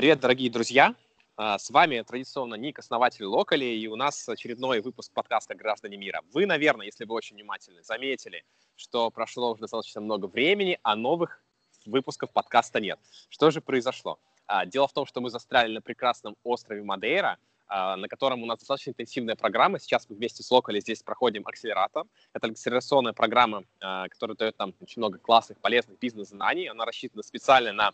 Привет, дорогие друзья! А, с вами традиционно Ник, основатель Локали, и у нас очередной выпуск подкаста «Граждане мира». Вы, наверное, если вы очень внимательны, заметили, что прошло уже достаточно много времени, а новых выпусков подкаста нет. Что же произошло? А, дело в том, что мы застряли на прекрасном острове Мадейра, а, на котором у нас достаточно интенсивная программа. Сейчас мы вместе с Локали здесь проходим акселератор. Это акселерационная программа, которая дает нам очень много классных, полезных бизнес-знаний. Она рассчитана специально на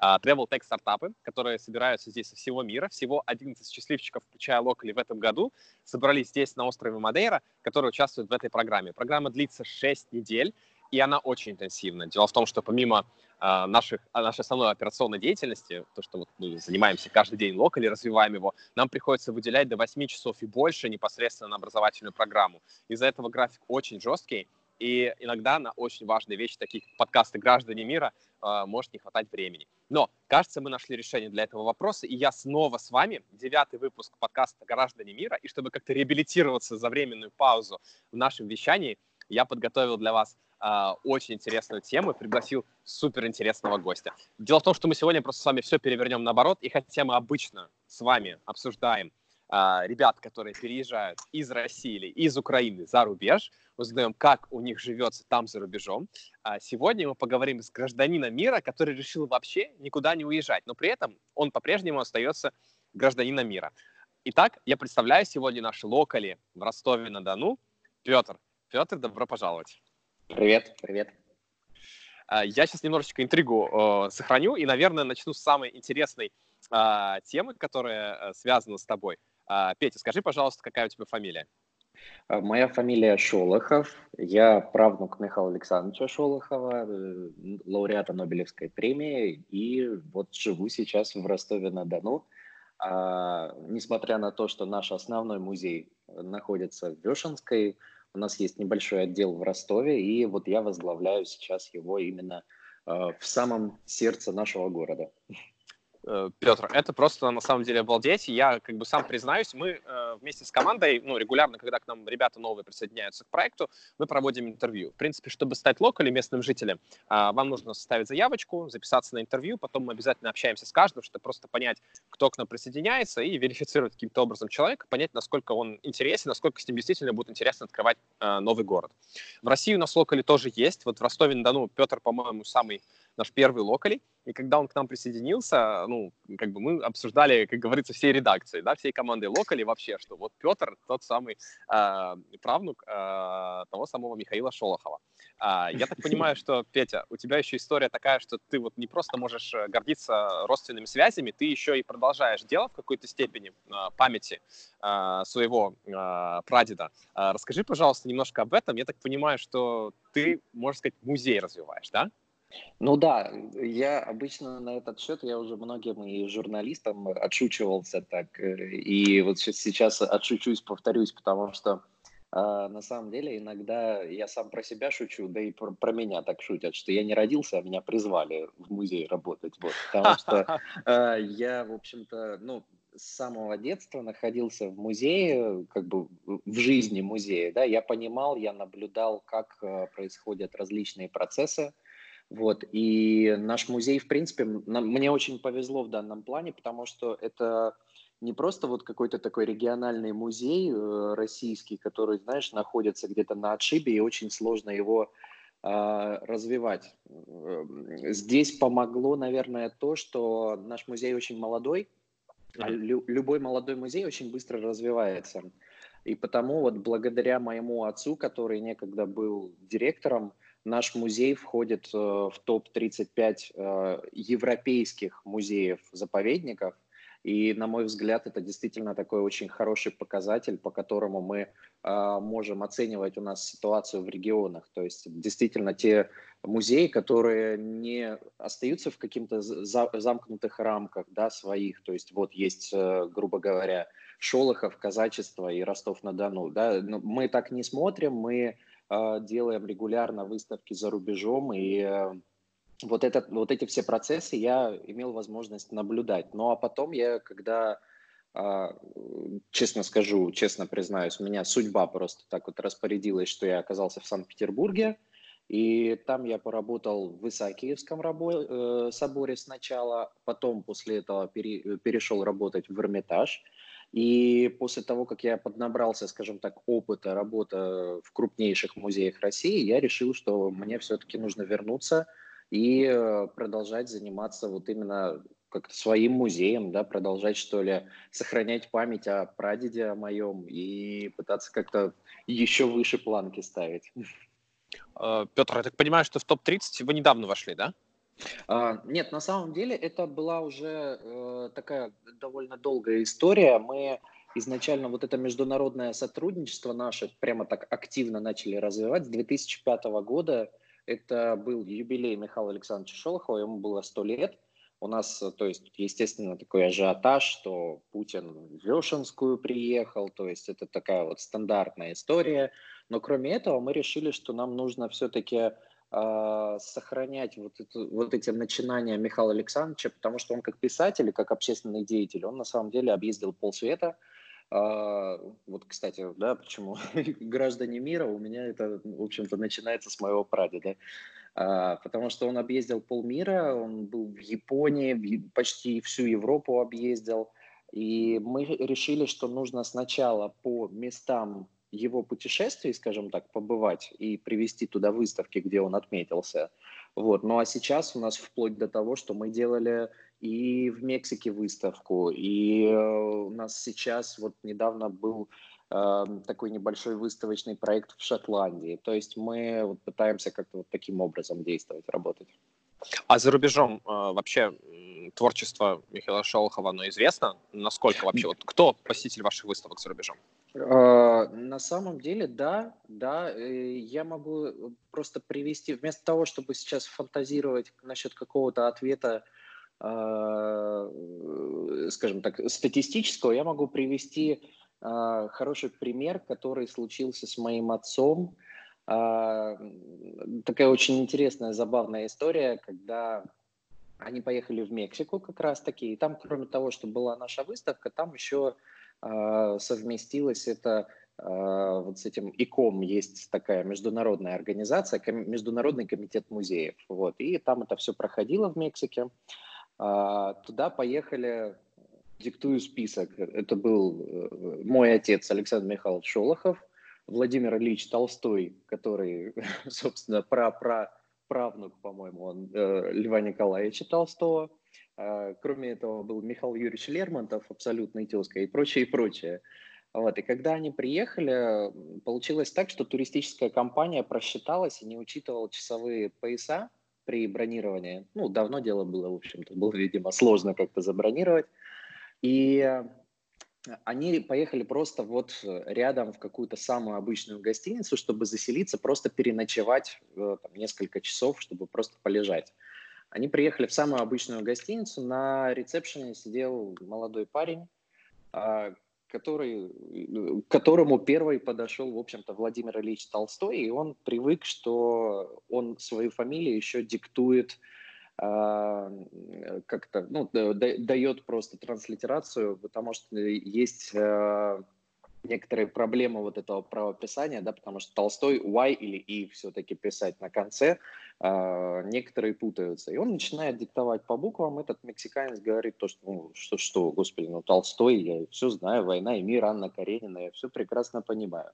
travel tech стартапы, которые собираются здесь со всего мира. Всего 11 счастливчиков, включая локали, в этом году собрались здесь на острове Мадейра, которые участвуют в этой программе. Программа длится 6 недель, и она очень интенсивна. Дело в том, что помимо э, наших, нашей основной операционной деятельности, то, что вот мы занимаемся каждый день локали, развиваем его, нам приходится выделять до 8 часов и больше непосредственно на образовательную программу. Из-за этого график очень жесткий, и иногда на очень важные вещи, такие подкасты «Граждане мира», э, может не хватать времени. Но, кажется, мы нашли решение для этого вопроса, и я снова с вами, девятый выпуск подкаста «Граждане мира», и чтобы как-то реабилитироваться за временную паузу в нашем вещании, я подготовил для вас э, очень интересную тему и пригласил суперинтересного гостя. Дело в том, что мы сегодня просто с вами все перевернем наоборот, и хотя мы обычно с вами обсуждаем а, ребят, которые переезжают из России или из Украины за рубеж, узнаем, как у них живется там за рубежом. А сегодня мы поговорим с гражданином мира, который решил вообще никуда не уезжать, но при этом он по-прежнему остается гражданином мира. Итак, я представляю сегодня наши локали в Ростове-на-Дону. Петр. Петр, добро пожаловать. Привет, привет. А, я сейчас немножечко интригу э, сохраню и, наверное, начну с самой интересной э, темы, которая э, связана с тобой – Петя, скажи, пожалуйста, какая у тебя фамилия? А, моя фамилия Шолохов. Я правнук Михаила Александровича Шолохова, э, лауреата Нобелевской премии, и вот живу сейчас в Ростове-на-Дону. А, несмотря на то, что наш основной музей находится в Вешенской, у нас есть небольшой отдел в Ростове, и вот я возглавляю сейчас его именно а, в самом сердце нашего города. Э, Петр, это просто на самом деле обалдеть. Я как бы сам признаюсь, мы э, вместе с командой, ну, регулярно, когда к нам ребята новые присоединяются к проекту, мы проводим интервью. В принципе, чтобы стать локалем, местным жителем, э, вам нужно составить заявочку, записаться на интервью, потом мы обязательно общаемся с каждым, чтобы просто понять, кто к нам присоединяется, и верифицировать каким-то образом человека, понять, насколько он интересен, насколько с ним действительно будет интересно открывать э, новый город. В России у нас локали тоже есть. Вот в Ростове-на-Дону Петр, по-моему, самый наш первый локали. И когда он к нам присоединился, ну, как бы мы обсуждали, как говорится, всей редакции, да, всей командой локали вообще, что вот Петр тот самый э, правнук э, того самого Михаила Шолохова. Э, я так понимаю, что, Петя, у тебя еще история такая, что ты вот не просто можешь э, гордиться родственными связями, ты еще и продолжаешь дело в какой-то степени э, памяти э, своего э, прадеда. Э, расскажи, пожалуйста, немножко об этом. Я так понимаю, что ты, можно сказать, музей развиваешь, да? Ну да, я обычно на этот счет, я уже многим и журналистам отшучивался так, э, и вот сейчас отшучусь, повторюсь, потому что э, на самом деле иногда я сам про себя шучу, да и про, про меня так шутят, что я не родился, а меня призвали в музей работать, вот, потому что э, я, в общем-то, ну, с самого детства находился в музее, как бы в жизни музея, да, я понимал, я наблюдал, как э, происходят различные процессы, вот, и наш музей, в принципе, нам, мне очень повезло в данном плане, потому что это не просто вот какой-то такой региональный музей э, российский, который, знаешь, находится где-то на отшибе, и очень сложно его э, развивать. Здесь помогло, наверное, то, что наш музей очень молодой, а лю- любой молодой музей очень быстро развивается. И потому вот благодаря моему отцу, который некогда был директором, Наш музей входит э, в топ-35 э, европейских музеев-заповедников. И, на мой взгляд, это действительно такой очень хороший показатель, по которому мы э, можем оценивать у нас ситуацию в регионах. То есть действительно те музеи, которые не остаются в каких-то за, замкнутых рамках да, своих. То есть вот есть, грубо говоря, Шолохов, казачество и Ростов-на-Дону. Да? Но мы так не смотрим, мы а, делаем регулярно выставки за рубежом, и э, вот, этот, вот эти все процессы я имел возможность наблюдать. Ну а потом я, когда, а, честно скажу, честно признаюсь, у меня судьба просто так вот распорядилась, что я оказался в Санкт-Петербурге, И там я поработал в Исаакиевском рабо- э, соборе сначала, потом после этого пере- перешел работать в Эрмитаж. И после того, как я поднабрался, скажем так, опыта работы в крупнейших музеях России, я решил, что мне все-таки нужно вернуться и э, продолжать заниматься вот именно как-то своим музеем, да, продолжать, что ли, сохранять память о прадеде о моем и пытаться как-то еще выше планки ставить. Э, Петр, я так понимаю, что в топ-30 вы недавно вошли, да? А, нет, на самом деле это была уже э, такая довольно долгая история. Мы изначально вот это международное сотрудничество наше прямо так активно начали развивать с 2005 года. Это был юбилей Михаила Александровича Шолохова, ему было 100 лет. У нас, то есть, естественно, такой ажиотаж, что Путин в Вешенскую приехал, то есть это такая вот стандартная история. Но кроме этого мы решили, что нам нужно все-таки э, сохранять вот, это, вот эти начинания Михаила Александровича, потому что он как писатель и как общественный деятель, он на самом деле объездил полсвета. Э, вот, кстати, да, почему граждане мира у меня это, в общем-то, начинается с моего прадеда. Э, потому что он объездил полмира, он был в Японии, почти всю Европу объездил. И мы решили, что нужно сначала по местам его путешествий, скажем так, побывать и привести туда выставки, где он отметился. Вот. Ну а сейчас у нас вплоть до того, что мы делали и в Мексике выставку, и э, у нас сейчас вот недавно был э, такой небольшой выставочный проект в Шотландии. То есть мы вот пытаемся как-то вот таким образом действовать, работать. А за рубежом э, вообще творчество Михаила Шолохова, оно известно? Насколько вообще? Вот кто посетитель ваших выставок за рубежом? А, на самом деле, да, да, э, я могу просто привести, вместо того, чтобы сейчас фантазировать насчет какого-то ответа, а, скажем так, статистического, я могу привести а, хороший пример, который случился с моим отцом. Такая очень интересная, забавная история, когда они поехали в Мексику как раз-таки, и там, кроме того, что была наша выставка, там еще совместилось это а, вот с этим ИКОМ есть такая международная организация, Международный комитет музеев. Вот, и там это все проходило в Мексике. А, туда поехали, диктую список. Это был э, мой отец Александр Михайлович Шолохов, Владимир Ильич Толстой, который, собственно, про-про правнук, по-моему, он, э, Льва Николаевича Толстого, а, кроме этого был Михаил Юрьевич Лермонтов, абсолютный тезка и прочее, и прочее. Вот. И когда они приехали, получилось так, что туристическая компания просчиталась и не учитывала часовые пояса при бронировании. Ну, давно дело было, в общем-то, было, видимо, сложно как-то забронировать. И они поехали просто вот рядом в какую-то самую обычную гостиницу, чтобы заселиться, просто переночевать э, там, несколько часов, чтобы просто полежать. Они приехали в самую обычную гостиницу. На ресепшене сидел молодой парень, а, который, к которому первый подошел, в общем-то, Владимир Ильич Толстой, и он привык, что он свою фамилию еще диктует а, как-то, ну, дает просто транслитерацию, потому что есть а, некоторые проблемы вот этого правописания, да, потому что Толстой Y или И все-таки писать на конце, э, некоторые путаются. И он начинает диктовать по буквам, этот мексиканец говорит то, что, ну, что, что, господи, ну, Толстой, я все знаю, «Война и мир», Анна Каренина, я все прекрасно понимаю.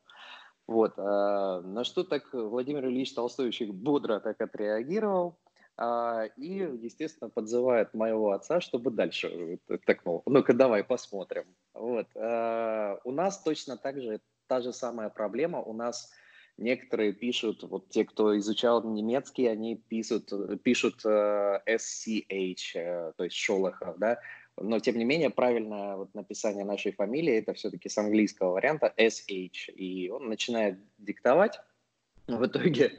Вот, э, на что так Владимир Ильич Толстой очень бодро так отреагировал, а, и, естественно, подзывает моего отца, чтобы дальше так, ну, ну-ка давай посмотрим. Вот. А, у нас точно так же та же самая проблема. У нас некоторые пишут, вот те, кто изучал немецкий, они пишут, пишут uh, SCH, uh, то есть Шолохов, да, но тем не менее правильное вот написание нашей фамилии это все-таки с английского варианта SH, и он начинает диктовать, в итоге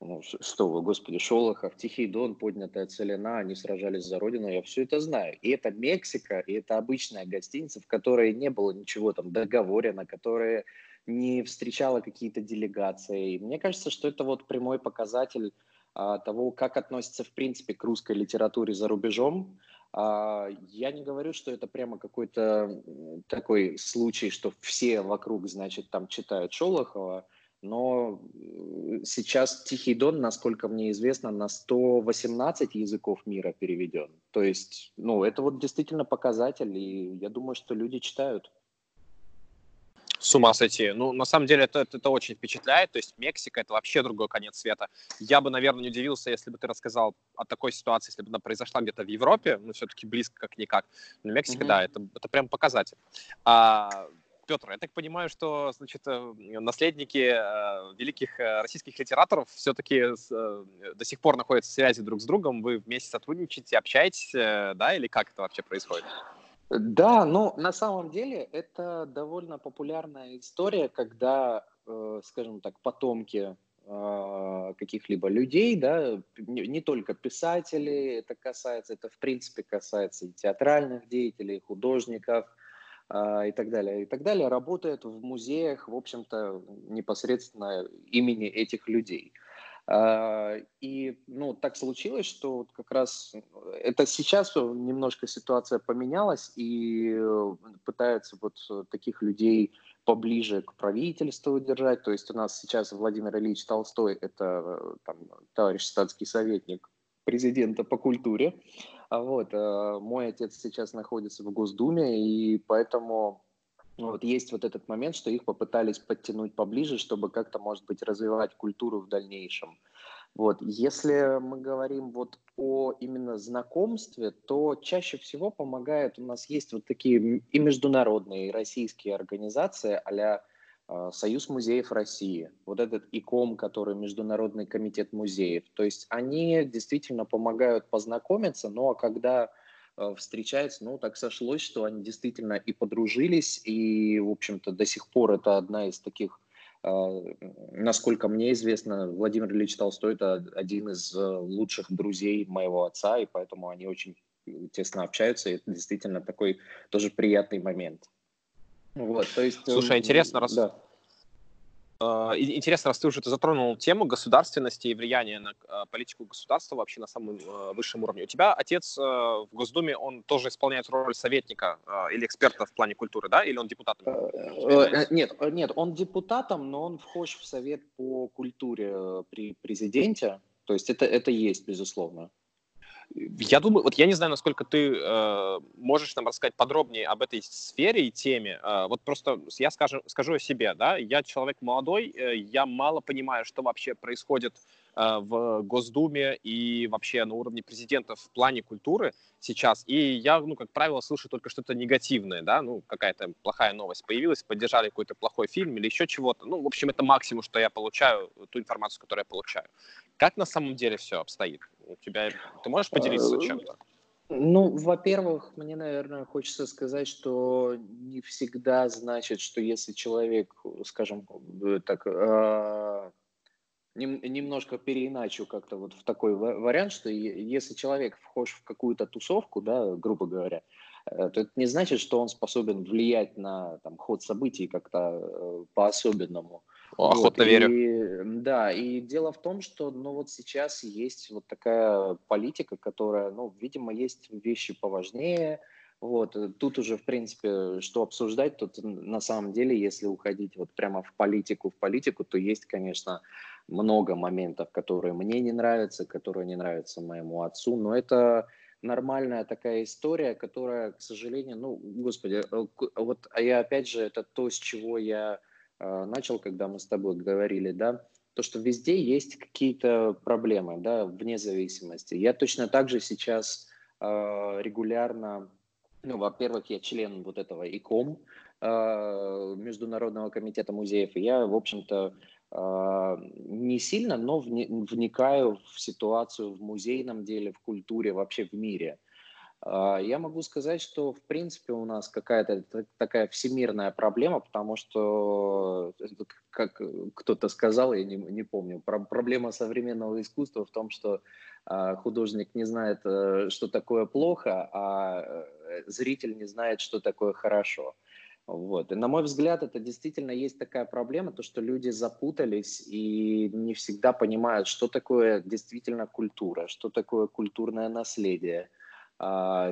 ну, что вы, господи, Шолохов, Тихий Дон, поднятая целина, они сражались за родину, я все это знаю. И это Мексика, и это обычная гостиница, в которой не было ничего там договорено, которая не встречала какие-то делегации. Мне кажется, что это вот прямой показатель а, того, как относится в принципе к русской литературе за рубежом. А, я не говорю, что это прямо какой-то такой случай, что все вокруг, значит, там читают Шолохова, но сейчас Тихий Дон, насколько мне известно, на 118 языков мира переведен. То есть, ну, это вот действительно показатель, и я думаю, что люди читают. С ума сойти. Ну, на самом деле, это, это, это очень впечатляет. То есть Мексика — это вообще другой конец света. Я бы, наверное, не удивился, если бы ты рассказал о такой ситуации, если бы она произошла где-то в Европе, ну, все-таки близко как-никак. Но Мексика, mm-hmm. да, это, это прям показатель. А, Петр, я так понимаю, что, значит, э, наследники э, великих э, российских литераторов все-таки до сих пор находятся в связи друг с другом, вы вместе сотрудничаете, общаетесь, да, или как это вообще происходит? Да, ну, на самом деле это довольно популярная история, когда, скажем так, потомки каких-либо людей, да, не, только писателей это касается, это в принципе касается и театральных деятелей, художников – а, и так далее, и так далее, работает в музеях, в общем-то, непосредственно имени этих людей. А, и ну, так случилось, что вот как раз это сейчас немножко ситуация поменялась, и пытаются вот таких людей поближе к правительству держать. То есть у нас сейчас Владимир Ильич Толстой, это там, товарищ статский советник президента по культуре, а вот, э, мой отец сейчас находится в Госдуме, и поэтому вот есть вот этот момент, что их попытались подтянуть поближе, чтобы как-то, может быть, развивать культуру в дальнейшем. Вот. Если мы говорим вот о именно знакомстве, то чаще всего помогает, у нас есть вот такие и международные, и российские организации а а, Союз музеев России, вот этот ИКОМ, который Международный комитет музеев. То есть они действительно помогают познакомиться, но когда а, встречаются, ну, так сошлось, что они действительно и подружились, и, в общем-то, до сих пор это одна из таких, а, насколько мне известно, Владимир Ильич Толстой – это один из лучших друзей моего отца, и поэтому они очень тесно общаются, и это действительно такой тоже приятный момент. Вот, то есть, Слушай, интересно, раз... Да. Uh, интересно, раз ты уже затронул тему государственности и влияния на uh, политику государства вообще на самом uh, высшем уровне. У тебя отец в Госдуме, он тоже исполняет роль советника или эксперта в плане культуры, да? Или он депутатом? Э, нет, нет, он депутатом, но он вхож в совет по культуре э, при президенте. То есть это, это есть, безусловно. Я думаю, вот я не знаю, насколько ты э, можешь нам рассказать подробнее об этой сфере и теме. Э, вот просто я скажу, скажу о себе, да, я человек молодой, э, я мало понимаю, что вообще происходит э, в Госдуме и вообще на уровне президента в плане культуры сейчас. И я, ну, как правило, слышу только что-то негативное, да, ну, какая-то плохая новость появилась, поддержали какой-то плохой фильм или еще чего-то. Ну, в общем, это максимум, что я получаю, ту информацию, которую я получаю. Как на самом деле все обстоит? У тебя, ты можешь поделиться э, чем-то? Ну, во-первых, мне, наверное, хочется сказать, что не всегда значит, что если человек, скажем э, так, э, немножко переиначу как-то вот в такой вариант, что если человек вхож в какую-то тусовку, да, грубо говоря, то это не значит, что он способен влиять на там, ход событий как-то по-особенному. Охотно вот, верю. И, да, и дело в том, что ну, вот сейчас есть вот такая политика, которая, ну, видимо, есть вещи поважнее. Вот, тут уже, в принципе, что обсуждать, тут на самом деле, если уходить вот прямо в политику, в политику, то есть, конечно, много моментов, которые мне не нравятся, которые не нравятся моему отцу, но это нормальная такая история, которая, к сожалению, ну, господи, э, вот, а я опять же, это то, с чего я начал, когда мы с тобой говорили, да, то, что везде есть какие-то проблемы, да, вне зависимости. Я точно так же сейчас э, регулярно, ну, во-первых, я член вот этого ИКОМ, э, Международного комитета музеев, и я, в общем-то, э, не сильно, но вникаю в ситуацию в музейном деле, в культуре, вообще в мире. А, я могу сказать, что в принципе у нас какая-то такая всемирная проблема, потому что, э, как кто-то сказал, я не, не помню, проблема современного искусства в том, что а, художник не знает, э, что такое плохо, а э, зритель не знает, что такое хорошо. Вот. И на мой взгляд, это действительно есть такая проблема, то, что люди запутались и не всегда понимают, что такое действительно культура, что такое культурное наследие –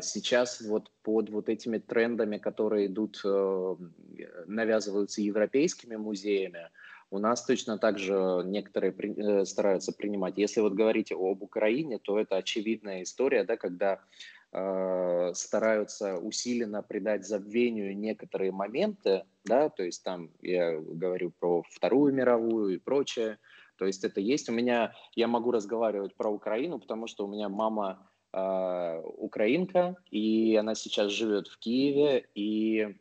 сейчас вот под вот этими трендами, которые идут, э, навязываются европейскими музеями, у нас точно так же некоторые э, стараются принимать. Если вот говорить об Украине, то это очевидная история, да, когда э, стараются усиленно придать забвению некоторые моменты, да, то есть там я говорю про Вторую мировую и прочее, то есть это есть. У меня, я могу разговаривать про Украину, потому что у меня мама украинка, и она сейчас живет в Киеве, и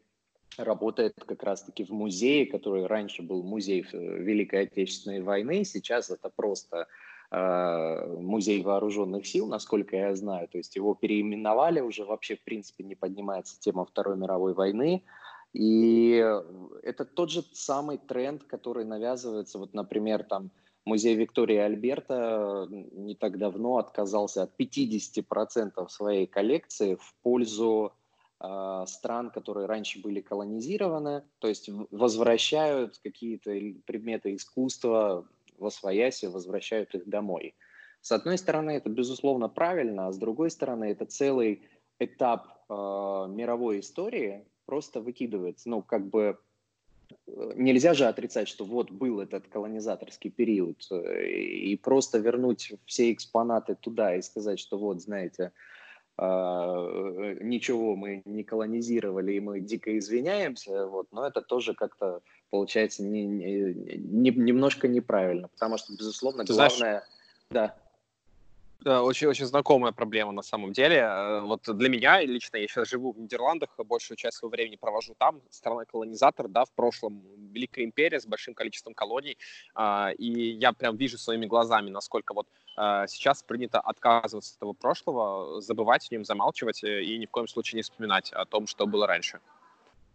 работает как раз-таки в музее, который раньше был музей э, Великой Отечественной войны, сейчас это просто э, музей вооруженных сил, насколько я знаю, то есть его переименовали, уже вообще в принципе не поднимается тема Второй мировой войны, и это тот же самый тренд, который навязывается, вот, например, там музей Виктории Альберта не так давно отказался от 50% своей коллекции в пользу а, стран, которые раньше были колонизированы, то есть возвращают какие-то предметы искусства во свояси, возвращают их домой. С одной стороны, это безусловно правильно, а с другой стороны, это целый этап э, мировой истории просто выкидывается. Ну, как бы нельзя же отрицать, что вот был этот колонизаторский период, э, и просто вернуть все экспонаты туда и сказать, что вот, знаете, а, э, ничего мы не колонизировали, и мы дико извиняемся, вот, но это тоже как-то получается не, не, немножко неправильно, потому что, безусловно, Ты главное... Знаешь, да. Очень-очень знакомая проблема на самом деле. Э, вот для меня лично, я сейчас живу в Нидерландах, большую часть своего времени провожу там, страна-колонизатор, да, в прошлом Великая империя с большим количеством колоний, а, и я прям вижу своими глазами, насколько вот а, сейчас принято отказываться от этого прошлого, забывать о нем, замалчивать э, и ни в коем случае не вспоминать о том, что было раньше.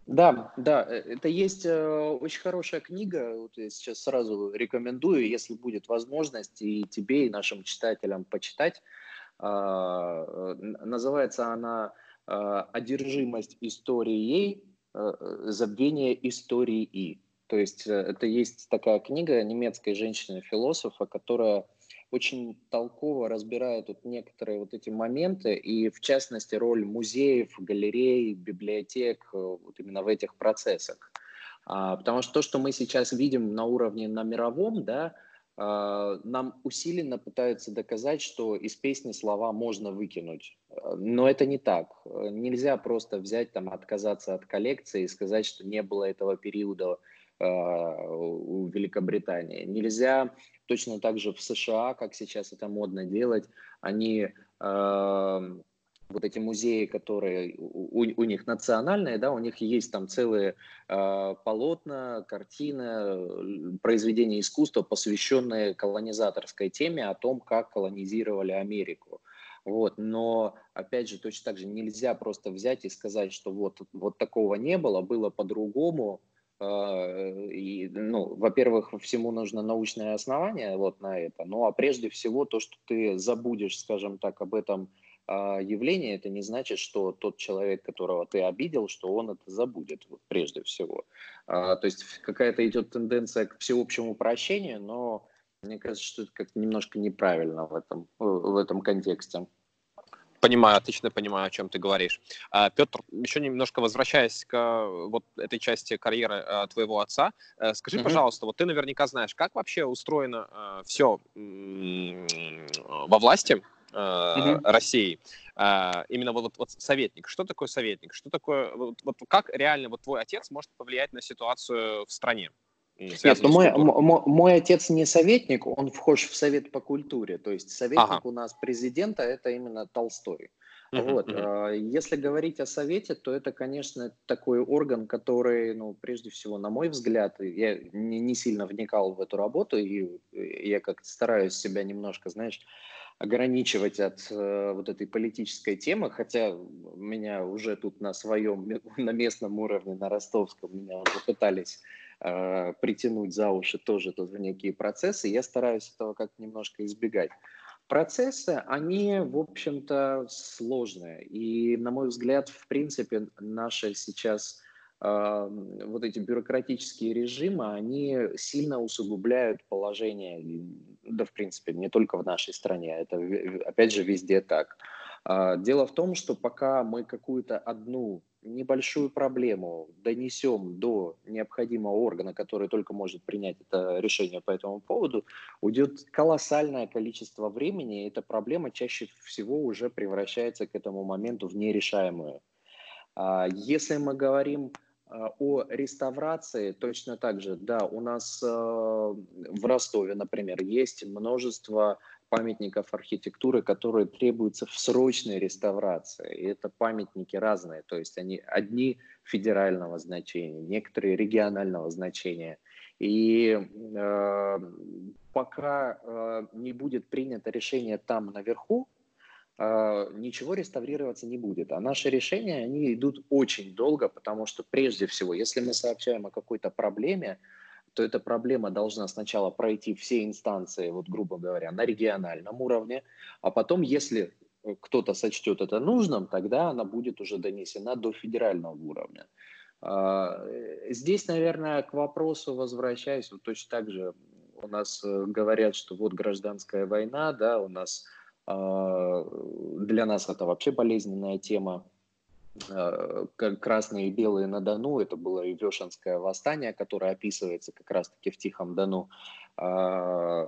Да, да, э, это есть э, очень хорошая книга, вот я сейчас сразу рекомендую, если будет возможность и тебе, и нашим читателям почитать. Э, называется она э, «Одержимость историей, э, забвение истории и». То есть э, это есть такая книга немецкой женщины-философа, которая очень толково разбирает вот некоторые вот эти моменты, и в частности роль музеев, галерей, библиотек э, вот именно в этих процессах. А, потому что то, что мы сейчас видим на уровне на мировом, да, а, нам усиленно пытаются доказать, что из песни слова можно выкинуть. Но это не так. Нельзя просто взять, там, отказаться от коллекции и сказать, что не было этого периода а, у Великобритании. Нельзя точно так же в США, как сейчас это модно делать, они э, вот эти музеи, которые у, у них национальные, да, у них есть там целые э, полотна, картины, произведения искусства, посвященные колонизаторской теме о том, как колонизировали Америку. Вот, но опять же точно так же нельзя просто взять и сказать, что вот вот такого не было, было по-другому, и, ну, во-первых, всему нужно научное основание вот на это, ну, а прежде всего то, что ты забудешь, скажем так, об этом а, явлении, это не значит, что тот человек, которого ты обидел, что он это забудет, вот, прежде всего. А, то есть какая-то идет тенденция к всеобщему прощению, но мне кажется, что это как-то немножко неправильно в этом, в этом контексте. Понимаю, отлично понимаю, о чем ты говоришь. А, Петр, еще немножко возвращаясь к вот этой части карьеры а, твоего отца, э, скажи, mm-hmm. пожалуйста, вот ты наверняка знаешь, как вообще устроено а, все во власти mm-hmm. России, именно вот, вот советник. Что такое советник? Что такое, вот, вот как реально вот твой отец может повлиять на ситуацию в стране? Нет, но мой, мой, мой отец не советник, он вхож в совет по культуре. То есть советник ага. у нас президента это именно Толстой. Uh-huh, вот. uh-huh. Если говорить о совете, то это, конечно, такой орган, который, ну, прежде всего, на мой взгляд, я не, не сильно вникал в эту работу, и я как-то стараюсь себя немножко, знаешь, ограничивать от э, вот этой политической темы, хотя меня уже тут на своем, на местном уровне, на ростовском, меня уже пытались э, притянуть за уши тоже тут в некие процессы. Я стараюсь этого как немножко избегать. Процессы, они, в общем-то, сложные. И, на мой взгляд, в принципе, наши сейчас э, вот эти бюрократические режимы, они сильно усугубляют положение, да, в принципе, не только в нашей стране, это, опять же, везде так. Э, дело в том, что пока мы какую-то одну небольшую проблему донесем до необходимого органа, который только может принять это решение по этому поводу, уйдет колоссальное количество времени, и эта проблема чаще всего уже превращается к этому моменту в нерешаемую. А, если мы говорим а, о реставрации, точно так же, да, у нас в Ростове, например, есть множество памятников архитектуры, которые требуются в срочной реставрации. И это памятники разные, то есть они одни федерального значения, некоторые регионального значения. И э, пока э, не будет принято решение там наверху, э, ничего реставрироваться не будет. А наши решения, они идут очень долго, потому что прежде всего, если мы сообщаем о какой-то проблеме, то эта проблема должна сначала пройти все инстанции, вот грубо говоря, на региональном уровне, а потом, если э, кто-то сочтет это нужным, тогда она будет уже донесена до федерального уровня. А, э, здесь, наверное, к вопросу возвращаясь, вот точно так же у нас э, говорят, что вот гражданская война, да, у нас а, для нас это вообще болезненная тема, как красные и белые на Дону, это было и Вешенское восстание, которое описывается как раз-таки в Тихом Дону. А,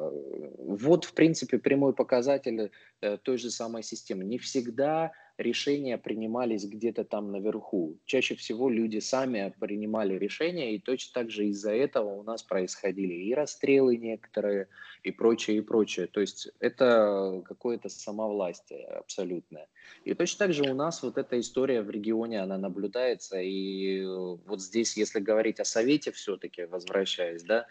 вот, в принципе, прямой показатель э, той же самой системы. Не всегда решения принимались где-то там наверху. Чаще всего люди сами принимали решения, и точно так же из-за этого у нас происходили и расстрелы некоторые, и прочее, и прочее. То есть это какое-то самовластие абсолютное. И точно так же у нас вот эта история в регионе, она наблюдается, и вот здесь, если говорить о Совете все-таки, возвращаясь, да,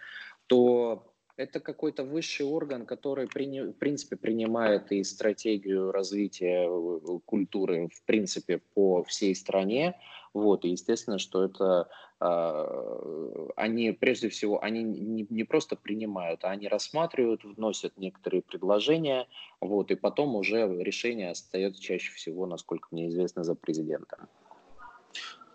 то это какой-то высший орган, который, в принципе, принимает и стратегию развития э, культуры, в принципе, по всей стране. Вот, и естественно, что это э, они, прежде всего, они не, не просто принимают, а они рассматривают, вносят некоторые предложения, вот, и потом уже решение остается чаще всего, насколько мне известно, за президентом.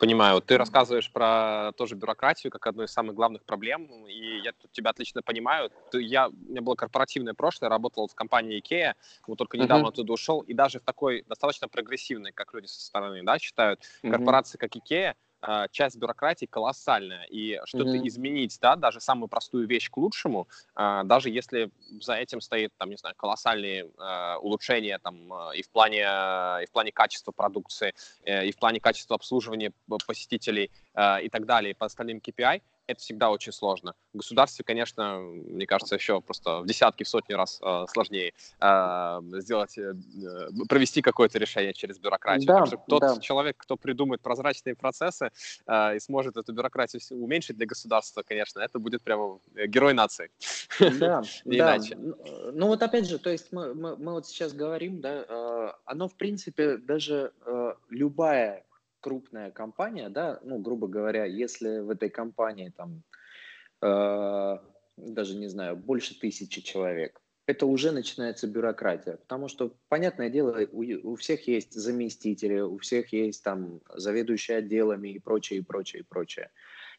Понимаю. Ты рассказываешь про тоже бюрократию как одну из самых главных проблем, и я тут тебя отлично понимаю. Ты, я, у меня было корпоративное прошлое, работал в компании IKEA, вот только недавно uh-huh. оттуда ушел, и даже в такой достаточно прогрессивной, как люди со стороны да, считают, uh-huh. корпорации как IKEA, а, часть бюрократии колоссальная, и что-то mm-hmm. изменить, да, даже самую простую вещь к лучшему, а, даже если за этим стоит, там, не знаю, колоссальные а, улучшения там и в плане и в плане качества продукции, э, и в плане качества обслуживания посетителей и так далее, по остальным KPI, это всегда очень сложно. В государстве, конечно, мне кажется, еще просто в десятки, в сотни раз э, сложнее э, сделать, э, провести какое-то решение через бюрократию. Да, так что тот да. человек, кто придумает прозрачные процессы э, и сможет эту бюрократию уменьшить для государства, конечно, это будет прямо э, герой нации. Да, Не да. иначе. Ну вот опять же, то есть мы, мы, мы вот сейчас говорим, да, э, оно в принципе даже э, любая крупная компания, да, ну, грубо говоря, если в этой компании там э, даже, не знаю, больше тысячи человек, это уже начинается бюрократия, потому что, понятное дело, у, у всех есть заместители, у всех есть там заведующие отделами и прочее, и прочее, и прочее.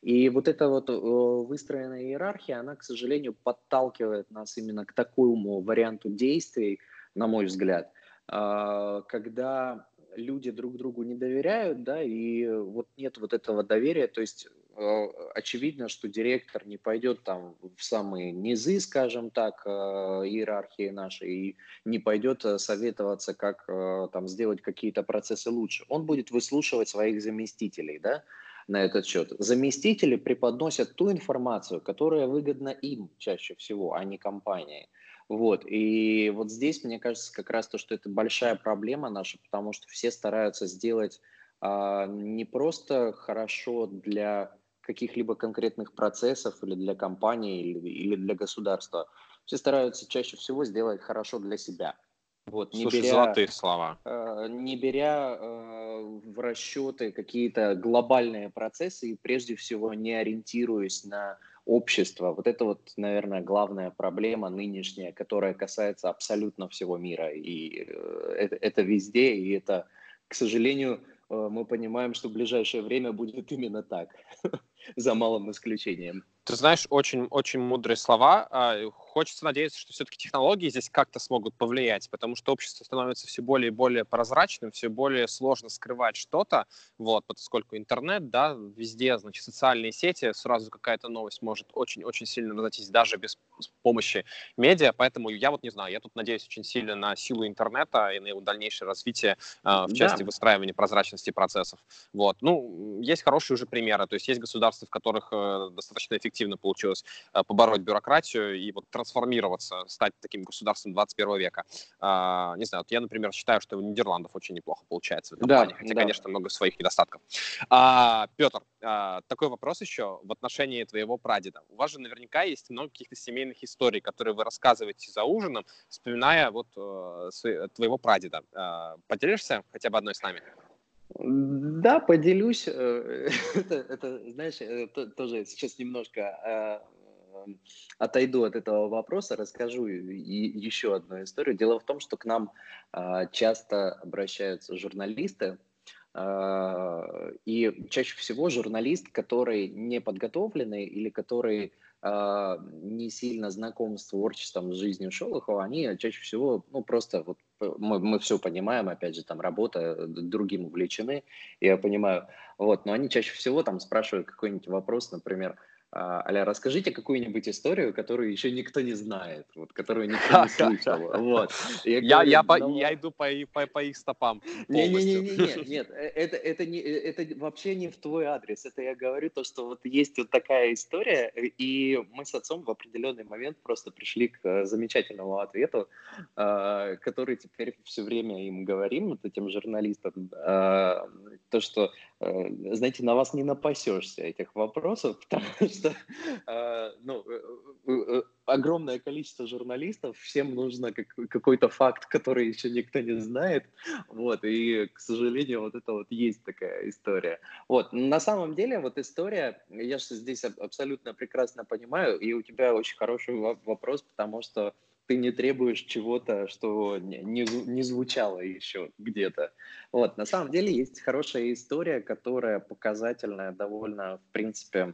И вот эта вот выстроенная иерархия, она, к сожалению, подталкивает нас именно к такому варианту действий, на мой взгляд, э, когда люди друг другу не доверяют, да, и вот нет вот этого доверия, то есть э, очевидно, что директор не пойдет там в самые низы, скажем так, э, иерархии нашей, и не пойдет э, советоваться, как там сделать какие-то процессы лучше. Он будет выслушивать своих заместителей, да, на этот счет. Заместители преподносят ту информацию, которая выгодна им чаще всего, а не компании. Вот. И вот здесь, мне кажется, как раз то, что это большая проблема наша, потому что все стараются сделать а, не просто хорошо для каких-либо конкретных процессов или для компании или, или для государства. Все стараются чаще всего сделать хорошо для себя. Вот, не Слушай, беря, золотые слова. Э, не беря э, в расчеты какие-то глобальные процессы и прежде всего не ориентируясь на общества. Вот это вот, наверное, главная проблема нынешняя, которая касается абсолютно всего мира. И э, это, это везде, и это, к сожалению, э, мы понимаем, что в ближайшее время будет именно так, за малым исключением. Ты знаешь, очень, очень мудрые слова. А, хочется надеяться, что все-таки технологии здесь как-то смогут повлиять, потому что общество становится все более и более прозрачным, все более сложно скрывать что-то, вот, поскольку интернет, да, везде, значит, социальные сети, сразу какая-то новость может очень-очень сильно разойтись даже без помощи медиа, поэтому я вот не знаю, я тут надеюсь очень сильно на силу интернета и на его дальнейшее развитие э, в части да. выстраивания прозрачности процессов. Вот. Ну, есть хорошие уже примеры, то есть есть государства, в которых э, достаточно эффективно получилось э, побороть бюрократию и вот трансформироваться, стать таким государством 21 века. Э, не знаю, вот я, например, считаю, что у Нидерландов очень неплохо получается в этом да, плане, хотя, да. конечно, много своих недостатков. А, Петр, а, такой вопрос еще в отношении твоего прадеда. У вас же наверняка есть много каких-то семейных историй, которые вы рассказываете за ужином, вспоминая вот э, твоего прадеда. Э, поделишься хотя бы одной с нами? Да, поделюсь. Э, это, это знаешь, это тоже сейчас немножко э, отойду от этого вопроса, расскажу и еще одну историю. Дело в том, что к нам э, часто обращаются журналисты, и чаще всего журналист, который не подготовленный или который э, не сильно знаком с творчеством, с жизнью Шолохова, они чаще всего, ну, просто вот мы, мы все понимаем, опять же, там работа, другим увлечены, я понимаю, вот, но они чаще всего там спрашивают какой-нибудь вопрос, например, а, Аля, расскажите какую-нибудь историю, которую еще никто не знает, вот, которую никто не слышал. Вот. Я, я, я, по, я иду по, по, по их стопам Не-не-не, нет, нет, э, это, это, не, э, это вообще не в твой адрес. Это я говорю то, что вот есть вот такая история, и мы с отцом в определенный момент просто пришли к э, замечательному ответу, который теперь все время им говорим, вот этим журналистам, то, что Э, знаете, на вас не напасешься этих вопросов, потому что э, ну, э, огромное количество журналистов, всем нужно какой-то факт, который еще никто не знает, вот, и, к сожалению, вот это вот есть такая история. Вот, на самом деле, вот история, я же здесь абсолютно прекрасно понимаю, и у тебя очень хороший вопрос, потому что ты не требуешь чего-то, что не, не, звучало еще где-то. Вот, на самом деле есть хорошая история, которая показательная довольно, в принципе,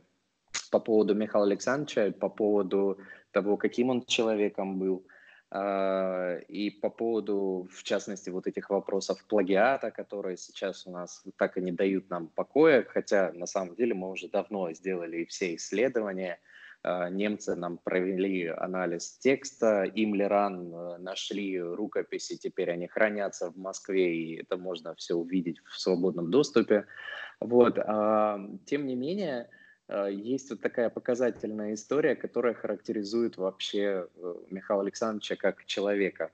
по поводу Михаила Александровича, по поводу того, каким он человеком был, э, и по поводу, в частности, вот этих вопросов плагиата, которые сейчас у нас так и не дают нам покоя, хотя на самом деле мы уже давно сделали все исследования, а, немцы нам провели анализ текста, Имлеран э, нашли рукописи, теперь они хранятся в Москве, и это можно все увидеть в свободном доступе. Вот. А, тем не менее, э, есть вот такая показательная история, которая характеризует вообще э, Михаила Александровича как человека.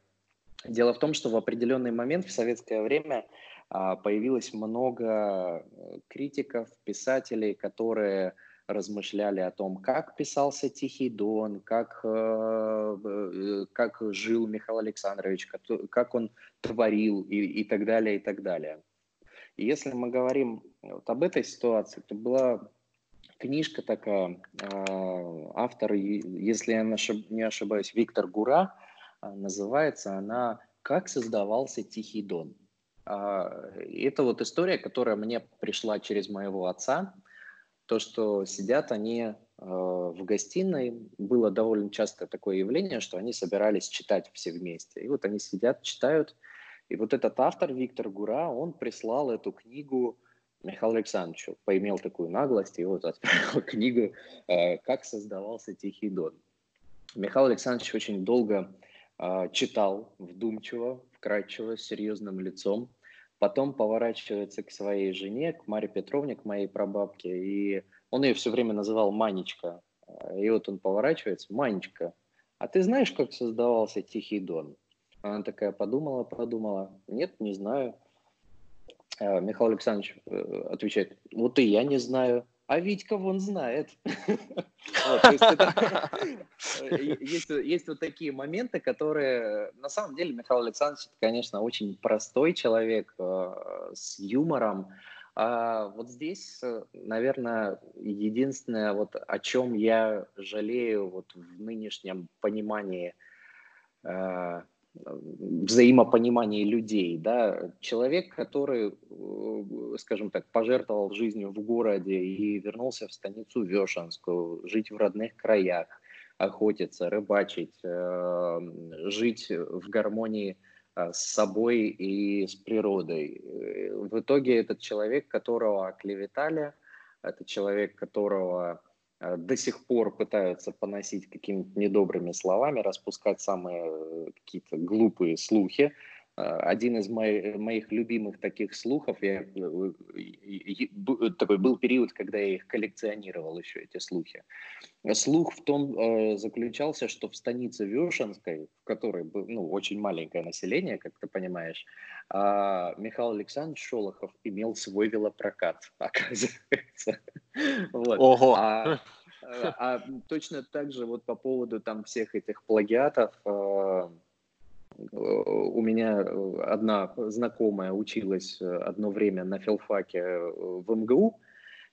Дело в том, что в определенный момент в советское время а, появилось много критиков, писателей, которые размышляли о том, как писался Тихий Дон, как, э, э, как жил Михаил Александрович, как он творил и, и так далее, и так далее. И если мы говорим вот об этой ситуации, то была книжка такая, э, автор, если я не ошибаюсь, Виктор Гура, называется она «Как создавался Тихий Дон». Это вот история, которая мне пришла через моего отца, то, что сидят они э, в гостиной, было довольно часто такое явление, что они собирались читать все вместе. И вот они сидят, читают, и вот этот автор Виктор Гура, он прислал эту книгу Михаилу Александровичу, поимел такую наглость, и вот отправил книгу э, «Как создавался Тихий Дон». Михаил Александрович очень долго э, читал, вдумчиво, вкрадчиво, с серьезным лицом, Потом поворачивается к своей жене, к Маре Петровне, к моей прабабке, и он ее все время называл Манечка. И вот он поворачивается, Манечка, а ты знаешь, как создавался Тихий Дон? Она такая подумала, подумала, нет, не знаю. А Михаил Александрович э, отвечает, вот и я не знаю а Витька вон знает. Есть, есть вот такие моменты, которые, на самом деле, Михаил Александрович, конечно, очень простой человек э, с юмором. А вот здесь, наверное, единственное, вот о чем я жалею вот в нынешнем понимании э, взаимопонимании людей, да, человек, который, э, скажем так, пожертвовал жизнью в городе и вернулся в станицу Вешенскую, жить в родных краях, охотиться, рыбачить, э, жить в гармонии э, с собой и с природой. В итоге этот человек, которого оклеветали, это человек, которого до сих пор пытаются поносить какими-то недобрыми словами, распускать самые какие-то глупые слухи, Э, один из моих, моих любимых таких слухов, я, э, такой был период, когда я их коллекционировал еще, эти слухи. Слух в том э, заключался, что в станице Вешенской, в которой было ну, очень маленькое население, как ты понимаешь, э, Михаил Александрович Шолохов имел свой велопрокат, оказывается. Вот. Ого! А, а точно так же вот по поводу там всех этих плагиатов, э, у меня одна знакомая училась одно время на филфаке в МГУ,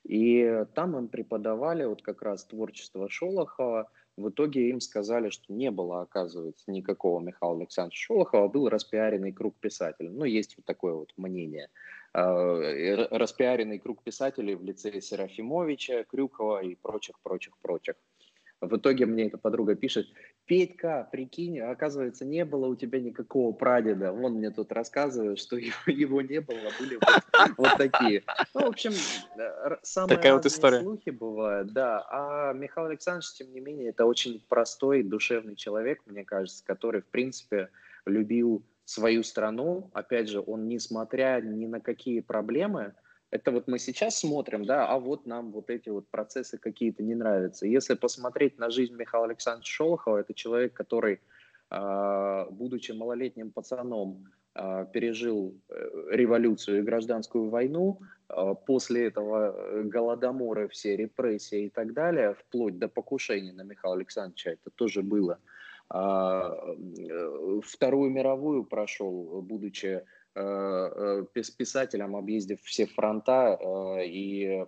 и там им преподавали вот как раз творчество Шолохова. В итоге им сказали, что не было, оказывается, никакого Михаила Александровича Шолохова, был распиаренный круг писателей. Ну, есть вот такое вот мнение. Распиаренный круг писателей в лице Серафимовича, Крюкова и прочих, прочих, прочих. В итоге мне эта подруга пишет, Петька, прикинь, оказывается, не было у тебя никакого прадеда. Он мне тут рассказывает, что его, не было, были вот, вот такие. Ну, в общем, э, самые Такая вот история. слухи бывают, да. А Михаил Александрович, тем не менее, это очень простой, душевный человек, мне кажется, который, в принципе, любил свою страну. Опять же, он, несмотря ни на какие проблемы, это вот мы сейчас смотрим, да, а вот нам вот эти вот процессы какие-то не нравятся. Если посмотреть на жизнь Михаила Александровича Шолохова, это человек, который, а, будучи малолетним пацаном, а, пережил э, революцию и гражданскую войну, а, после этого э, голодоморы, все репрессии и так далее, вплоть до покушения на Михаила Александровича, это тоже было. Э, Вторую мировую прошел, будучи Э, э, писателем, объездив все фронта э, и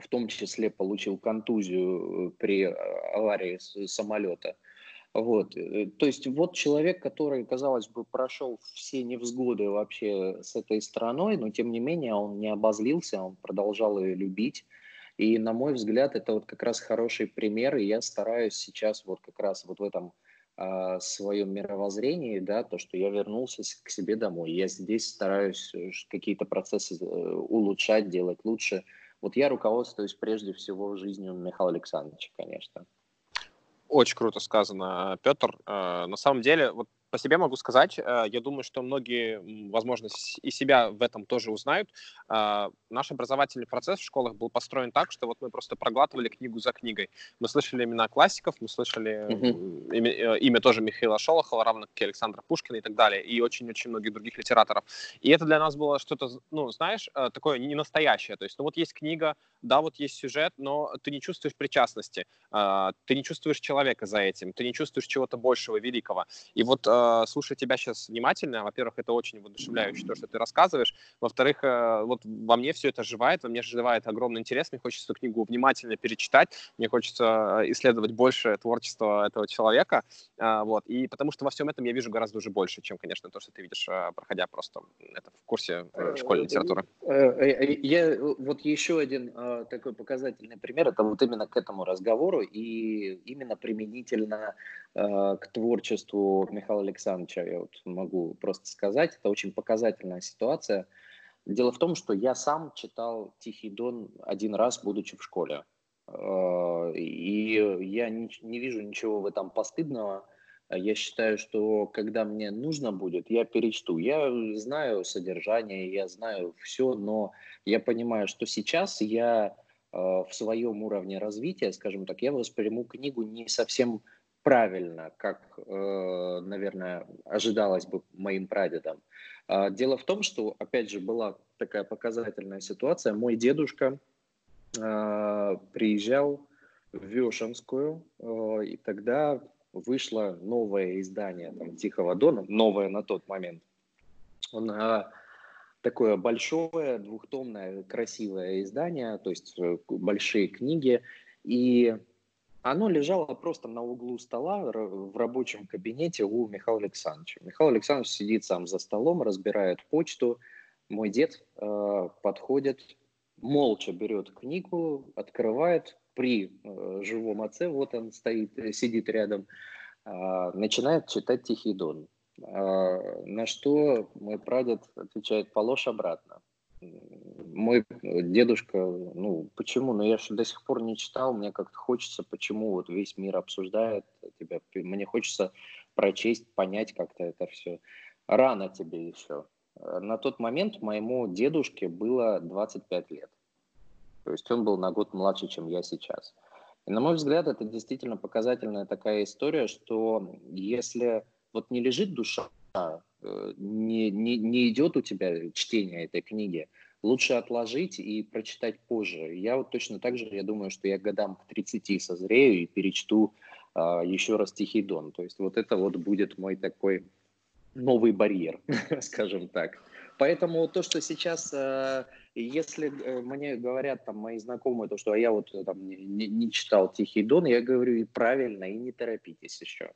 в том числе получил контузию при аварии самолета. Вот. То есть вот человек, который, казалось бы, прошел все невзгоды вообще с этой страной, но тем не менее он не обозлился, он продолжал ее любить. И, на мой взгляд, это вот как раз хороший пример, и я стараюсь сейчас вот как раз вот в этом своем мировоззрении, да, то, что я вернулся к себе домой. Я здесь стараюсь э, какие-то процессы э, улучшать, делать лучше. Вот я руководствуюсь прежде всего жизнью Михаила Александровича, конечно. Очень круто сказано, Петр. Э, на самом деле, вот по себе могу сказать, э, я думаю, что многие, возможно, и себя в этом тоже узнают. А, наш образовательный процесс в школах был построен так, что вот мы просто проглатывали книгу за книгой. Мы слышали имена классиков, мы слышали имя, э, имя тоже Михаила Шолохова, равно как и Александра Пушкина и так далее, и очень-очень многих других литераторов. И это для нас было что-то, ну, знаешь, э, такое не настоящее. То есть, ну вот есть книга, да, вот есть сюжет, но ты не чувствуешь причастности, а, ты не чувствуешь человека за этим, ты не чувствуешь чего-то большего, великого. И вот э, слушая тебя сейчас внимательно, во-первых, это очень воодушевляюще, то, что ты рассказываешь. Во-вторых, э, вот во мне все это оживает, во мне оживает огромный интерес, мне хочется эту книгу внимательно перечитать, мне хочется э, исследовать больше творчества этого человека, э, вот, и потому что во всем этом я вижу гораздо уже больше, чем, конечно, то, что ты видишь, проходя просто это в курсе школьной литературы. Я, вот еще один такой показательный пример, это вот именно к этому разговору и именно применительно к творчеству Михаила Александровича, я вот могу просто сказать, это очень показательная ситуация. Дело в том, что я сам читал «Тихий дон» один раз, будучи в школе. Э, и я не, не вижу ничего в этом постыдного. Я считаю, что когда мне нужно будет, я перечту. Я знаю содержание, я знаю все, но я понимаю, что сейчас я э, в своем уровне развития, скажем так, я восприму книгу не совсем правильно, как, э, наверное, ожидалось бы моим прадедам. А, дело в том, что, опять же, была такая показательная ситуация. Мой дедушка а, приезжал в Вешенскую, э, и тогда вышло новое издание там, «Тихого дона», новое на тот момент. Он а, такое большое, двухтомное, красивое издание, то есть э, большие книги. И оно лежало просто на углу стола в рабочем кабинете у Михаила Александровича. Михаил Александрович сидит сам за столом, разбирает почту. Мой дед э, подходит, молча берет книгу, открывает, при э, живом отце, вот он стоит, э, сидит рядом, э, начинает читать Тихий Дон. Э, на что мой прадед отвечает, положь обратно. Мой дедушка, ну почему? Ну я же до сих пор не читал, мне как-то хочется, почему вот весь мир обсуждает тебя, мне хочется прочесть, понять как-то это все. Рано тебе еще. Э, на тот момент моему дедушке было 25 лет. То есть он был на год младше, чем я сейчас. И на мой взгляд, это действительно показательная такая история, что если вот не лежит душа, э, не, не, не идет у тебя чтение этой книги, лучше отложить и прочитать позже. Я вот точно так же, я думаю, что я годам к 30 созрею и перечту а, еще раз Тихий Дон. То есть вот это вот будет мой такой новый барьер, скажем так. Поэтому то, что сейчас, э, если э, мне говорят там мои знакомые, то, что а я вот э, там не, не читал Тихий Дон, я говорю и правильно, и не торопитесь еще.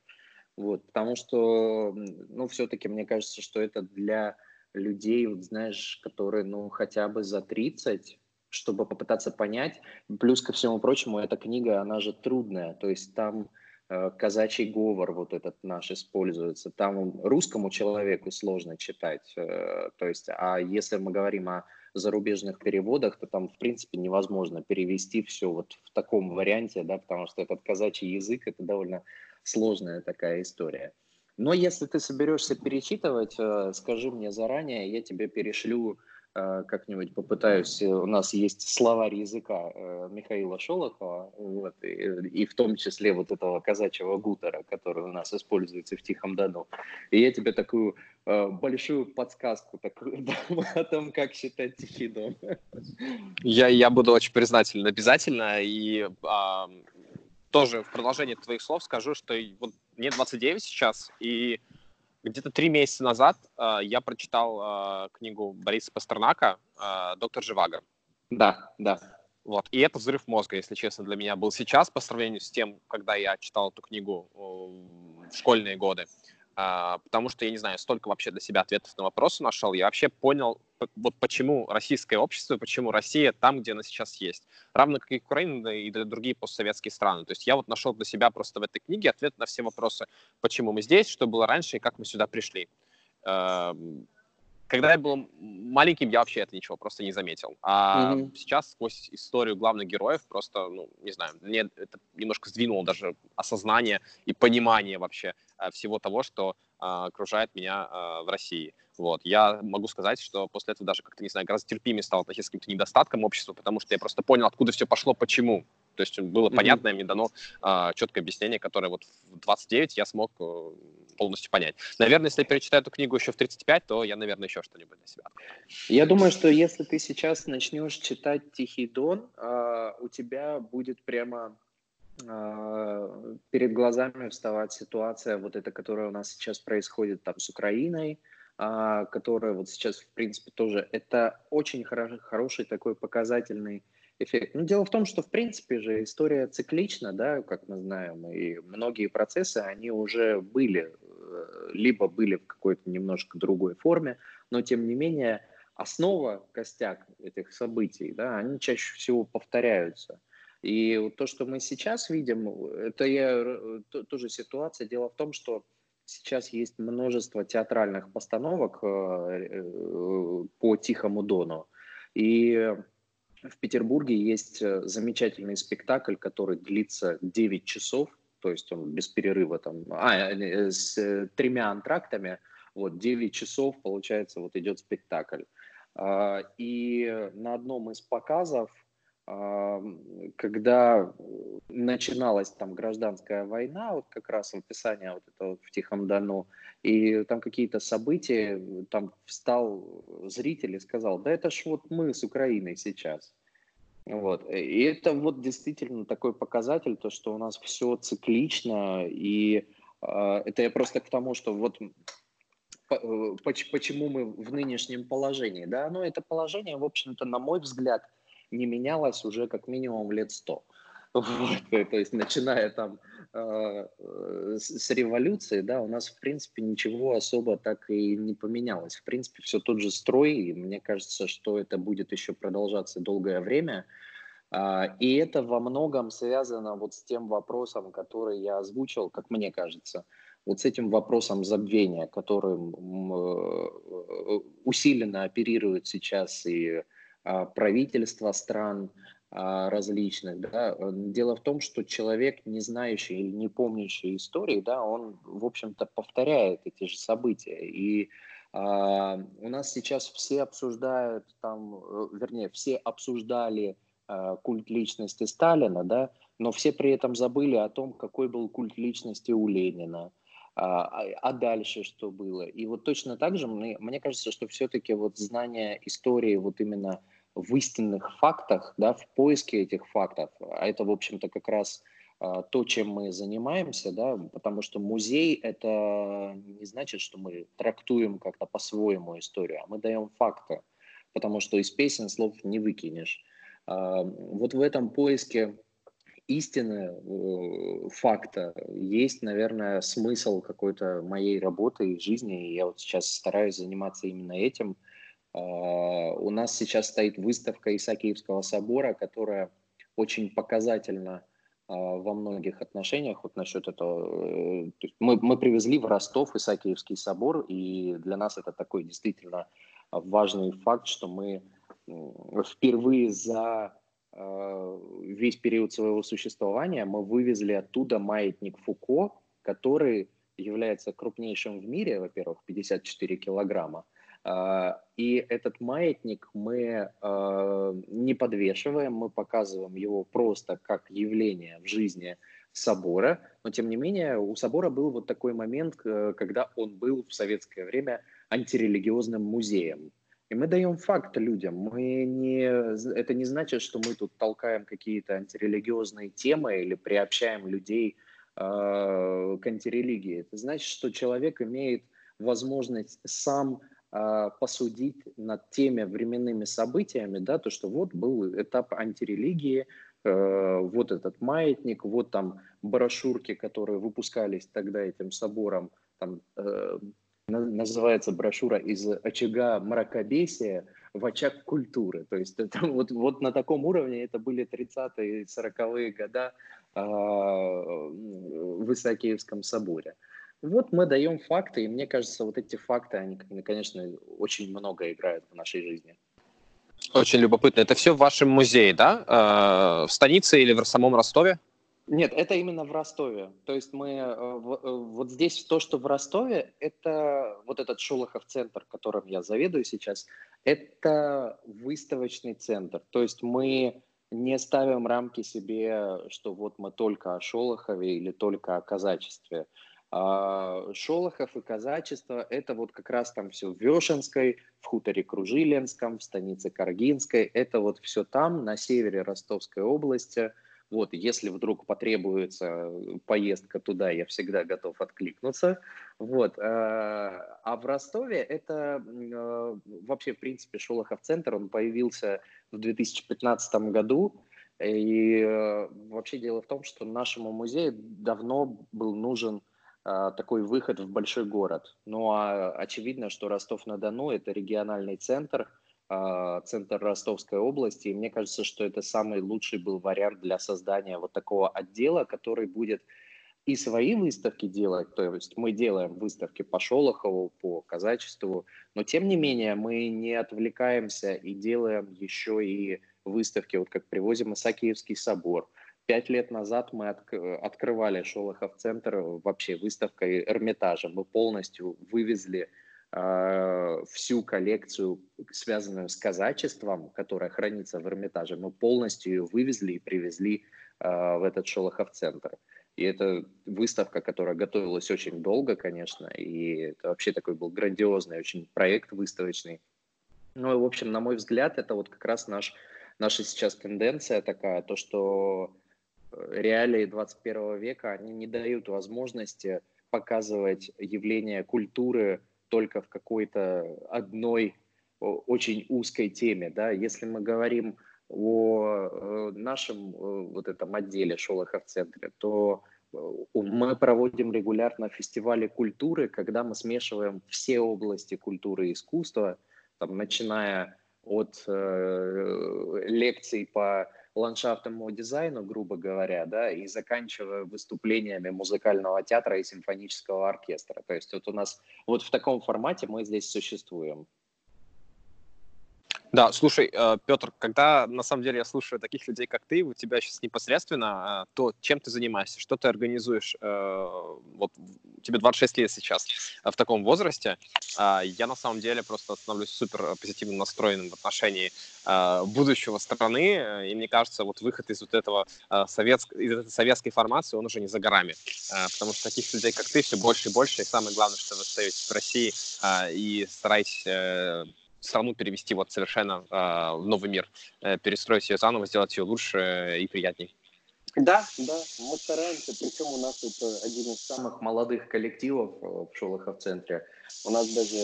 Вот, потому что, ну, все-таки мне кажется, что это для людей, вот знаешь, которые, ну, хотя бы за 30, чтобы попытаться понять. Плюс ко всему прочему, эта книга, она же трудная, то есть там Э, казачий говор вот этот наш используется. Там русскому человеку сложно читать. Э, то есть, а если мы говорим о зарубежных переводах, то там, в принципе, невозможно перевести все вот в таком варианте, да, потому что этот казачий язык – это довольно сложная такая история. Но если ты соберешься перечитывать, э, скажи мне заранее, я тебе перешлю Э, как-нибудь попытаюсь. У нас есть словарь языка э, Михаила Шолохова, вот, и, и в том числе вот этого казачьего гутера, который у нас используется в Тихом Дону. И я тебе такую большую подсказку такую дам о том, как считать Тихий Дон. Я, я буду очень признателен обязательно. И а, тоже в продолжение твоих слов скажу, что вот мне 29 сейчас, и где-то три месяца назад э, я прочитал э, книгу Бориса Пастернака э, «Доктор Живаго». Да, да. Вот. И это взрыв мозга, если честно, для меня был сейчас по сравнению с тем, когда я читал эту книгу в школьные годы. А, потому что, я не знаю, столько вообще для себя ответов на вопросы нашел. Я вообще понял, вот почему российское общество, почему Россия там, где она сейчас есть. Равно как и Украина и другие постсоветские страны. То есть я вот нашел для себя просто в этой книге ответ на все вопросы, почему мы здесь, что было раньше и как мы сюда пришли. Эм, когда я был маленьким, я вообще это ничего просто не заметил. А mm-hmm. сейчас сквозь историю главных героев просто, ну, не знаю, мне это немножко сдвинуло даже осознание и понимание вообще всего того, что э, окружает меня э, в России. Вот. Я могу сказать, что после этого даже как-то, не знаю, гораздо терпимее стал относиться к каким-то недостаткам общества, потому что я просто понял, откуда все пошло, почему. То есть было mm-hmm. понятное, мне дано а, четкое объяснение, которое вот в 29 я смог э, полностью понять. Наверное, если я перечитаю эту книгу еще в 35, то я, наверное, еще что-нибудь для себя Я думаю, что если ты сейчас начнешь читать «Тихий дон», э, у тебя будет прямо э, перед глазами вставать ситуация, вот эта, которая у нас сейчас происходит там с Украиной, э, которая вот сейчас, в принципе, тоже, это очень хороший, хороший такой показательный эффект. Ну, дело в том, что, в принципе же, история циклична, да, как мы знаем, и многие процессы, они уже были, э, либо были в какой-то немножко другой форме, но, тем не менее, основа, костяк этих событий, да, они чаще всего повторяются. И то, что мы сейчас видим, это я, тоже ситуация. Дело в том, что сейчас есть множество театральных постановок э, э, по Тихому Дону. И в Петербурге есть э, замечательный спектакль, который длится 9 часов, то есть он без перерыва там, а, э, с э, тремя антрактами, вот 9 часов, получается, вот идет спектакль. А, и на одном из показов когда начиналась там гражданская война, вот как раз описание вот этого в Тихом Дону, и там какие-то события, там встал зритель и сказал, да это ж вот мы с Украиной сейчас. Вот. И это вот действительно такой показатель, то, что у нас все циклично, и э, это я просто к тому, что вот по, почему мы в нынешнем положении, да, ну это положение, в общем-то, на мой взгляд, не менялось уже как минимум лет сто. Вот, то есть, начиная там э, с, революции, да, у нас, в принципе, ничего особо так и не поменялось. В принципе, все тот же строй, и мне кажется, что это будет еще продолжаться долгое время. А, и это во многом связано вот с тем вопросом, который я озвучил, как мне кажется, вот с этим вопросом забвения, которым э, усиленно оперируют сейчас и правительства стран а, различных. Да. Дело в том, что человек, не знающий или не помнящий истории, да, он, в общем-то, повторяет эти же события. И а, у нас сейчас все обсуждают, там, э, вернее, все обсуждали а, культ личности Сталина, да, но все при этом забыли о том, какой был культ личности у Ленина, а, а, а дальше что было. И вот точно так же мне, мне кажется, что все-таки вот знание истории вот именно в истинных фактах, да, в поиске этих фактов, а это, в общем-то, как раз а, то, чем мы занимаемся, да, потому что музей – это не значит, что мы трактуем как-то по-своему историю, а мы даем факты, потому что из песен слов не выкинешь. Вот в этом поиске истины, э, факта есть, наверное, смысл какой-то моей работы и жизни, и я вот сейчас стараюсь заниматься именно этим. А, у нас сейчас стоит выставка Исаакиевского собора, которая очень показательна а, во многих отношениях вот насчет этого. Э, мы, мы привезли в Ростов Исаакиевский собор, и для нас это такой действительно важный факт, что мы впервые за весь период своего существования мы вывезли оттуда маятник Фуко, который является крупнейшим в мире, во-первых, 54 килограмма, а, и этот маятник мы а, не подвешиваем, мы показываем его просто как явление в жизни собора, но тем не менее у собора был вот такой момент, когда он был в советское время антирелигиозным музеем. И мы даем факт людям. Мы не, это не значит, что мы тут толкаем какие-то антирелигиозные темы или приобщаем людей э, к антирелигии. Это значит, что человек имеет возможность сам а, посудить над теми временными событиями, да, то, что вот был этап антирелигии, э, вот этот маятник, вот там брошюрки, которые выпускались тогда этим собором, там, э, называется брошюра «Из очага мракобесия в очаг культуры». То есть это вот, вот на таком уровне это были 30-е и 40-е года э, в Исаакиевском соборе. Вот мы даем факты, и мне кажется, вот эти факты, они, конечно, очень много играют в нашей жизни. Очень любопытно. Это все в вашем музее, да? Э, в станице или в самом Ростове? Нет, это именно в Ростове. То есть мы э, э, вот здесь то, что в Ростове, это вот этот Шолохов центр, которым я заведую сейчас, это выставочный центр. То есть мы не ставим рамки себе, что вот мы только о Шолохове или только о казачестве. А, Шолохов и казачество – это вот как раз там все в Вешенской, в хуторе Кружилинском, в станице Каргинской. Это вот все там, на севере Ростовской области. Вот, если вдруг потребуется поездка туда, я всегда готов откликнуться. Вот. А, а в Ростове это а, вообще, в принципе, Шолохов-центр, он появился в 2015 году. И вообще дело в том, что нашему музею давно был нужен такой выход в большой город. Ну а очевидно, что Ростов-на-Дону это региональный центр, центр Ростовской области, и мне кажется, что это самый лучший был вариант для создания вот такого отдела, который будет и свои выставки делать, то есть мы делаем выставки по Шолохову, по казачеству, но тем не менее мы не отвлекаемся и делаем еще и выставки, вот как привозим Исаакиевский собор, Пять лет назад мы от, открывали Шолохов-центр вообще выставкой Эрмитажа. Мы полностью вывезли всю коллекцию, связанную с казачеством, которая хранится в Эрмитаже. Мы полностью ее вывезли и привезли э, в этот Шолохов-центр. И это выставка, которая готовилась очень долго, конечно, и это вообще такой был грандиозный очень проект выставочный. Ну и, в общем, на мой взгляд, это вот как раз наш, наша сейчас тенденция такая, то, что реалии 21 века, они не дают возможности показывать явления культуры только в какой-то одной очень узкой теме. Да? Если мы говорим о э, нашем э, вот этом отделе Шолохов-центре, то э, мы проводим регулярно фестивали культуры, когда мы смешиваем все области культуры и искусства, там, начиная от э, лекций по ландшафтному дизайну, грубо говоря, да, и заканчивая выступлениями музыкального театра и симфонического оркестра. То есть вот у нас вот в таком формате мы здесь существуем. Да, слушай, э, Петр, когда на самом деле я слушаю таких людей, как ты, у тебя сейчас непосредственно, э, то чем ты занимаешься, что ты организуешь, э, вот тебе 26 лет сейчас в таком возрасте, а я на самом деле просто становлюсь супер позитивно настроенным в отношении будущего страны, и мне кажется, вот выход из вот этого советской, из этой советской формации, он уже не за горами, потому что таких людей, как ты, все больше и больше, и самое главное, что вы остаетесь в России и стараетесь страну перевести вот совершенно э, в новый мир, э, перестроить ее заново, сделать ее лучше и приятнее. Да, да, мы стараемся, причем у нас это один из самых молодых коллективов э, в Шолохов-центре. У нас даже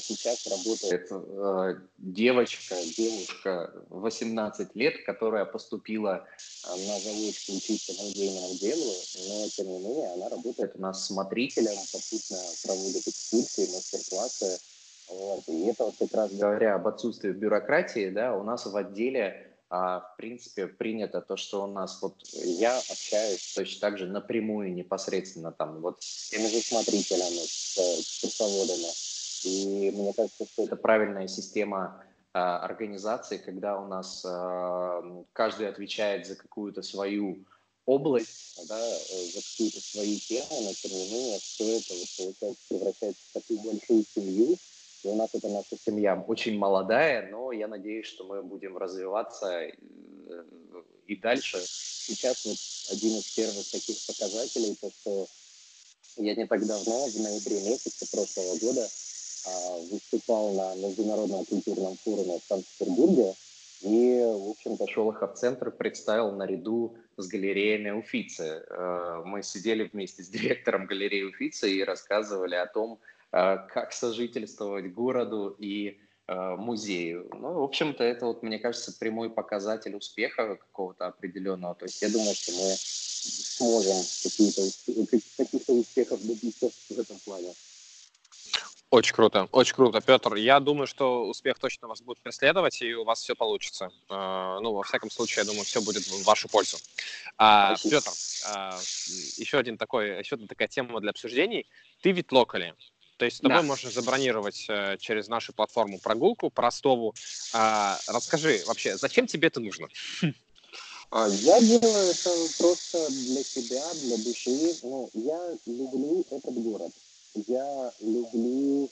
сейчас работает э, девочка, девушка 18 лет, которая поступила э, на заочку учиться музейному делу, но тем не менее она работает у нас смотрителем, попутно проводит экскурсии, мастер-классы, вот. И это вот как раз говоря об отсутствии бюрократии, да, у нас в отделе а, в принципе, принято то, что у нас вот я общаюсь точно так же напрямую, непосредственно там вот с теми же смотрителями, с, с курсоводами. И мне кажется, что это правильная система а, организации, когда у нас а, каждый отвечает за какую-то свою область, да, за какую-то свою тему, но тем не менее все это вот, получается превращается в такую большую семью, и у нас это наша семья очень молодая, но я надеюсь, что мы будем развиваться э, и дальше. Сейчас вот один из первых таких показателей, то что я не так давно, в ноябре месяце прошлого года, а, выступал на Международном культурном форуме в Санкт-Петербурге, и, в общем-то, Шолохов-центр представил наряду с галереями Уфицы. Э, мы сидели вместе с директором галереи Уфицы и рассказывали о том, как сожительствовать городу и э, музею. Ну, в общем-то, это, вот, мне кажется, прямой показатель успеха какого-то определенного. То есть я думаю, что мы сможем каких-то успехов добиться в этом плане. Очень круто, очень круто, Петр. Я думаю, что успех точно вас будет преследовать, и у вас все получится. Э, ну, во всяком случае, я думаю, все будет в вашу пользу. А, Петр, еще один такой, еще одна такая тема для обсуждений. Ты ведь локали. То есть с тобой да. можно забронировать э, через нашу платформу прогулку Ростову. А, расскажи вообще, зачем тебе это нужно? А, я делаю это просто для себя, для души. Ну, я люблю этот город. Я люблю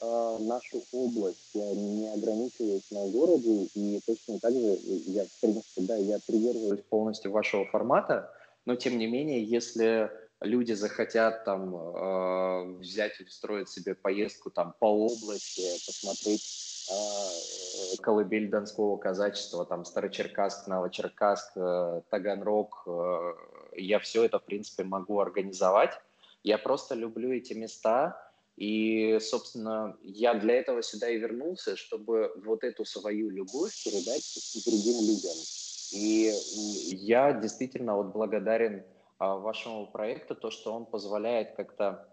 э, нашу область. Я не ограничиваюсь на городе. И точно так же я, в принципе, да, я придерживаюсь полностью вашего формата. Но, тем не менее, если люди захотят там э, взять и устроить себе поездку там по области, посмотреть э, колыбель Донского казачества, там Старочеркасск, Новочеркасск, э, Таганрог, э, я все это, в принципе, могу организовать. Я просто люблю эти места, и, собственно, я для этого сюда и вернулся, чтобы вот эту свою любовь передать другим людям. И я действительно вот благодарен а, вашему проекту, то, что он позволяет как-то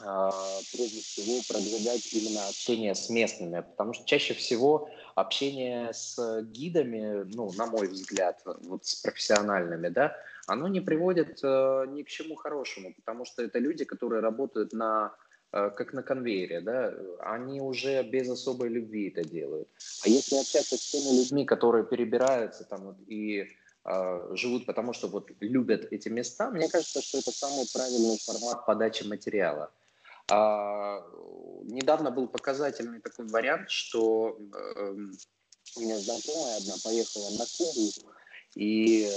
а, прежде всего продвигать именно общение с местными, потому что чаще всего общение с гидами, ну, на мой взгляд, вот с профессиональными, да, оно не приводит э, ни к чему хорошему, потому что это люди, которые работают на э, как на конвейере, да, они уже без особой любви это делают. А если общаться с теми людьми, которые перебираются там вот, и а, живут потому, что вот любят эти места, мне кажется, что это самый правильный формат подачи материала. А, недавно был показательный такой вариант, что э, у меня знакомая одна поехала на Кубу, и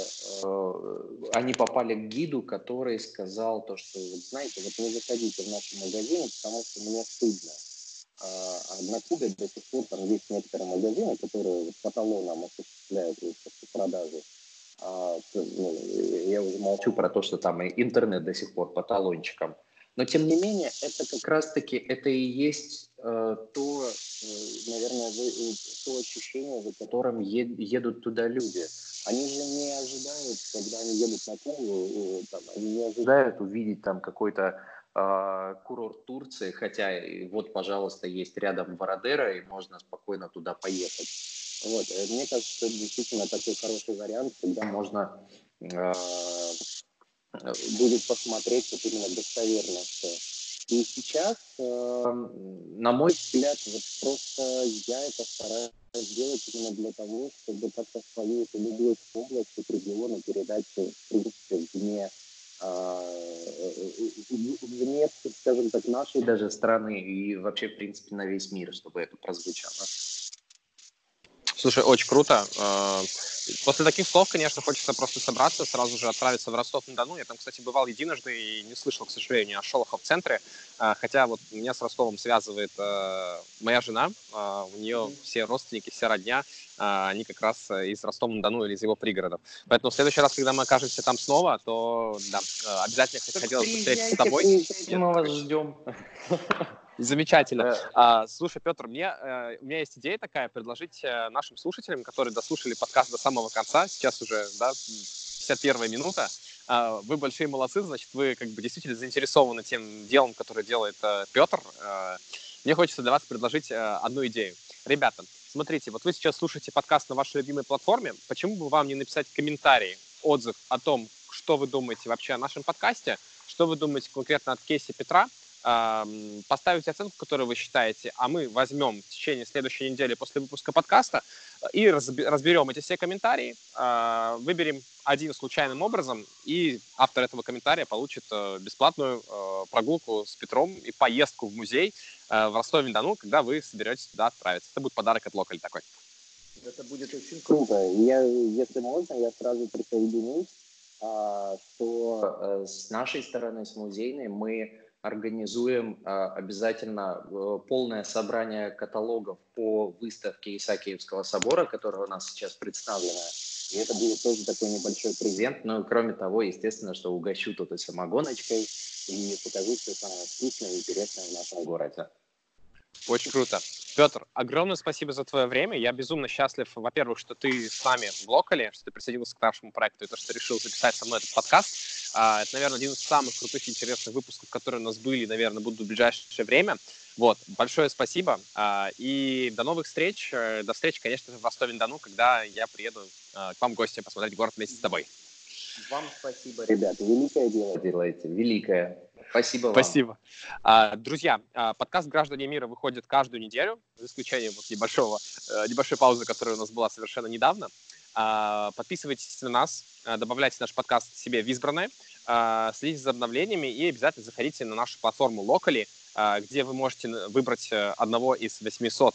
э, они попали к гиду, который сказал то, что, знаете, вот не заходите в наши магазины, потому что мне стыдно. А, а на Кубе до сих пор там есть некоторые магазины, которые по талонам осуществляют продажи. А, ну, я уже молчу про то, что там и интернет до сих пор по талончикам. Но тем не менее, это как раз-таки, это и есть э, то, э, наверное, вы, э, то ощущение, за которым ед, едут туда люди. Они же не ожидают, когда они едут на Кубу, э, там, они не ожидают увидеть там какой-то э, курорт Турции, хотя вот, пожалуйста, есть рядом Вородера, и можно спокойно туда поехать. Вот. Мне кажется, что это действительно такой хороший вариант, когда можно э, будет посмотреть вот именно достоверно все. И сейчас, э, на мой взгляд, вот просто я это стараюсь сделать именно для того, чтобы как-то свою эту любовь к области, к региону передать, в принципе, вне, э, вне, скажем так, нашей даже страны и вообще, в принципе, на весь мир, чтобы это прозвучало. Слушай, очень круто. А, после таких слов, конечно, хочется просто собраться, сразу же отправиться в Ростов-на-Дону. Я там, кстати, бывал единожды и не слышал, к сожалению, о Шолохов-центре. А, хотя вот меня с Ростовом связывает а, моя жена. У нее все родственники, вся родня, они как раз из Ростова-на-Дону или из его пригородов. Поэтому в следующий раз, когда мы окажемся там снова, то да, обязательно хотелось бы встретиться с тобой. Мы вас ждем. Замечательно. А, слушай, Петр, мне, э, у меня есть идея такая, предложить э, нашим слушателям, которые дослушали подкаст до самого конца, сейчас уже, да, 51 минута, а, вы большие молодцы, значит, вы как бы действительно заинтересованы тем делом, которое делает э, Петр. Мне хочется для вас предложить одну идею. Ребята, смотрите, вот вы сейчас слушаете подкаст на вашей любимой платформе, почему бы вам не написать комментарий, отзыв о том, что вы думаете вообще о нашем подкасте, что вы думаете конкретно от кейса Петра, поставить оценку, которую вы считаете, а мы возьмем в течение следующей недели после выпуска подкаста и разберем эти все комментарии, а, выберем один случайным образом, и автор этого комментария получит э, бесплатную э, прогулку с Петром и поездку в музей э, в Ростове-на-Дону, когда вы соберетесь туда отправиться. Это будет подарок от Локаль такой. Это будет очень круто. Я, если можно, я сразу присоединюсь, а, что с нашей стороны, с музейной, мы организуем а, обязательно э, полное собрание каталогов по выставке Исаакиевского собора, которая у нас сейчас представлена. И это будет тоже такой небольшой презент. Ну кроме того, естественно, что угощу тут и самогоночкой и покажу все самое вкусное и интересное в нашем городе. Очень круто. Петр, огромное спасибо за твое время. Я безумно счастлив, во-первых, что ты с нами в Локале, что ты присоединился к нашему проекту и то, что решил записать со мной этот подкаст. А, это, наверное, один из самых крутых и интересных выпусков, которые у нас были, наверное, будут в ближайшее время. Вот, большое спасибо. А, и до новых встреч. Э, до встречи, конечно же, в Ростове-на-Дону, когда я приеду э, к вам в гости посмотреть город вместе с тобой. Вам спасибо, ребята. Великое дело делаете. Великое. Спасибо вам. Спасибо. А, друзья, а, подкаст «Граждане мира» выходит каждую неделю, за исключением вот небольшого, э, небольшой паузы, которая у нас была совершенно недавно. А, подписывайтесь на нас, добавляйте наш подкаст себе в избранное, следите за обновлениями и обязательно заходите на нашу платформу Locally, где вы можете выбрать э, одного из 800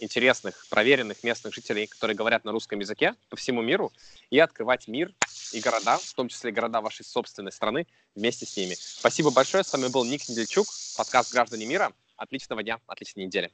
интересных, проверенных местных жителей, которые говорят на русском языке по всему миру, и открывать мир и города, в том числе города вашей собственной страны, вместе с ними. Спасибо большое. С вами был Ник Недельчук, подкаст «Граждане мира». Отличного дня, отличной недели.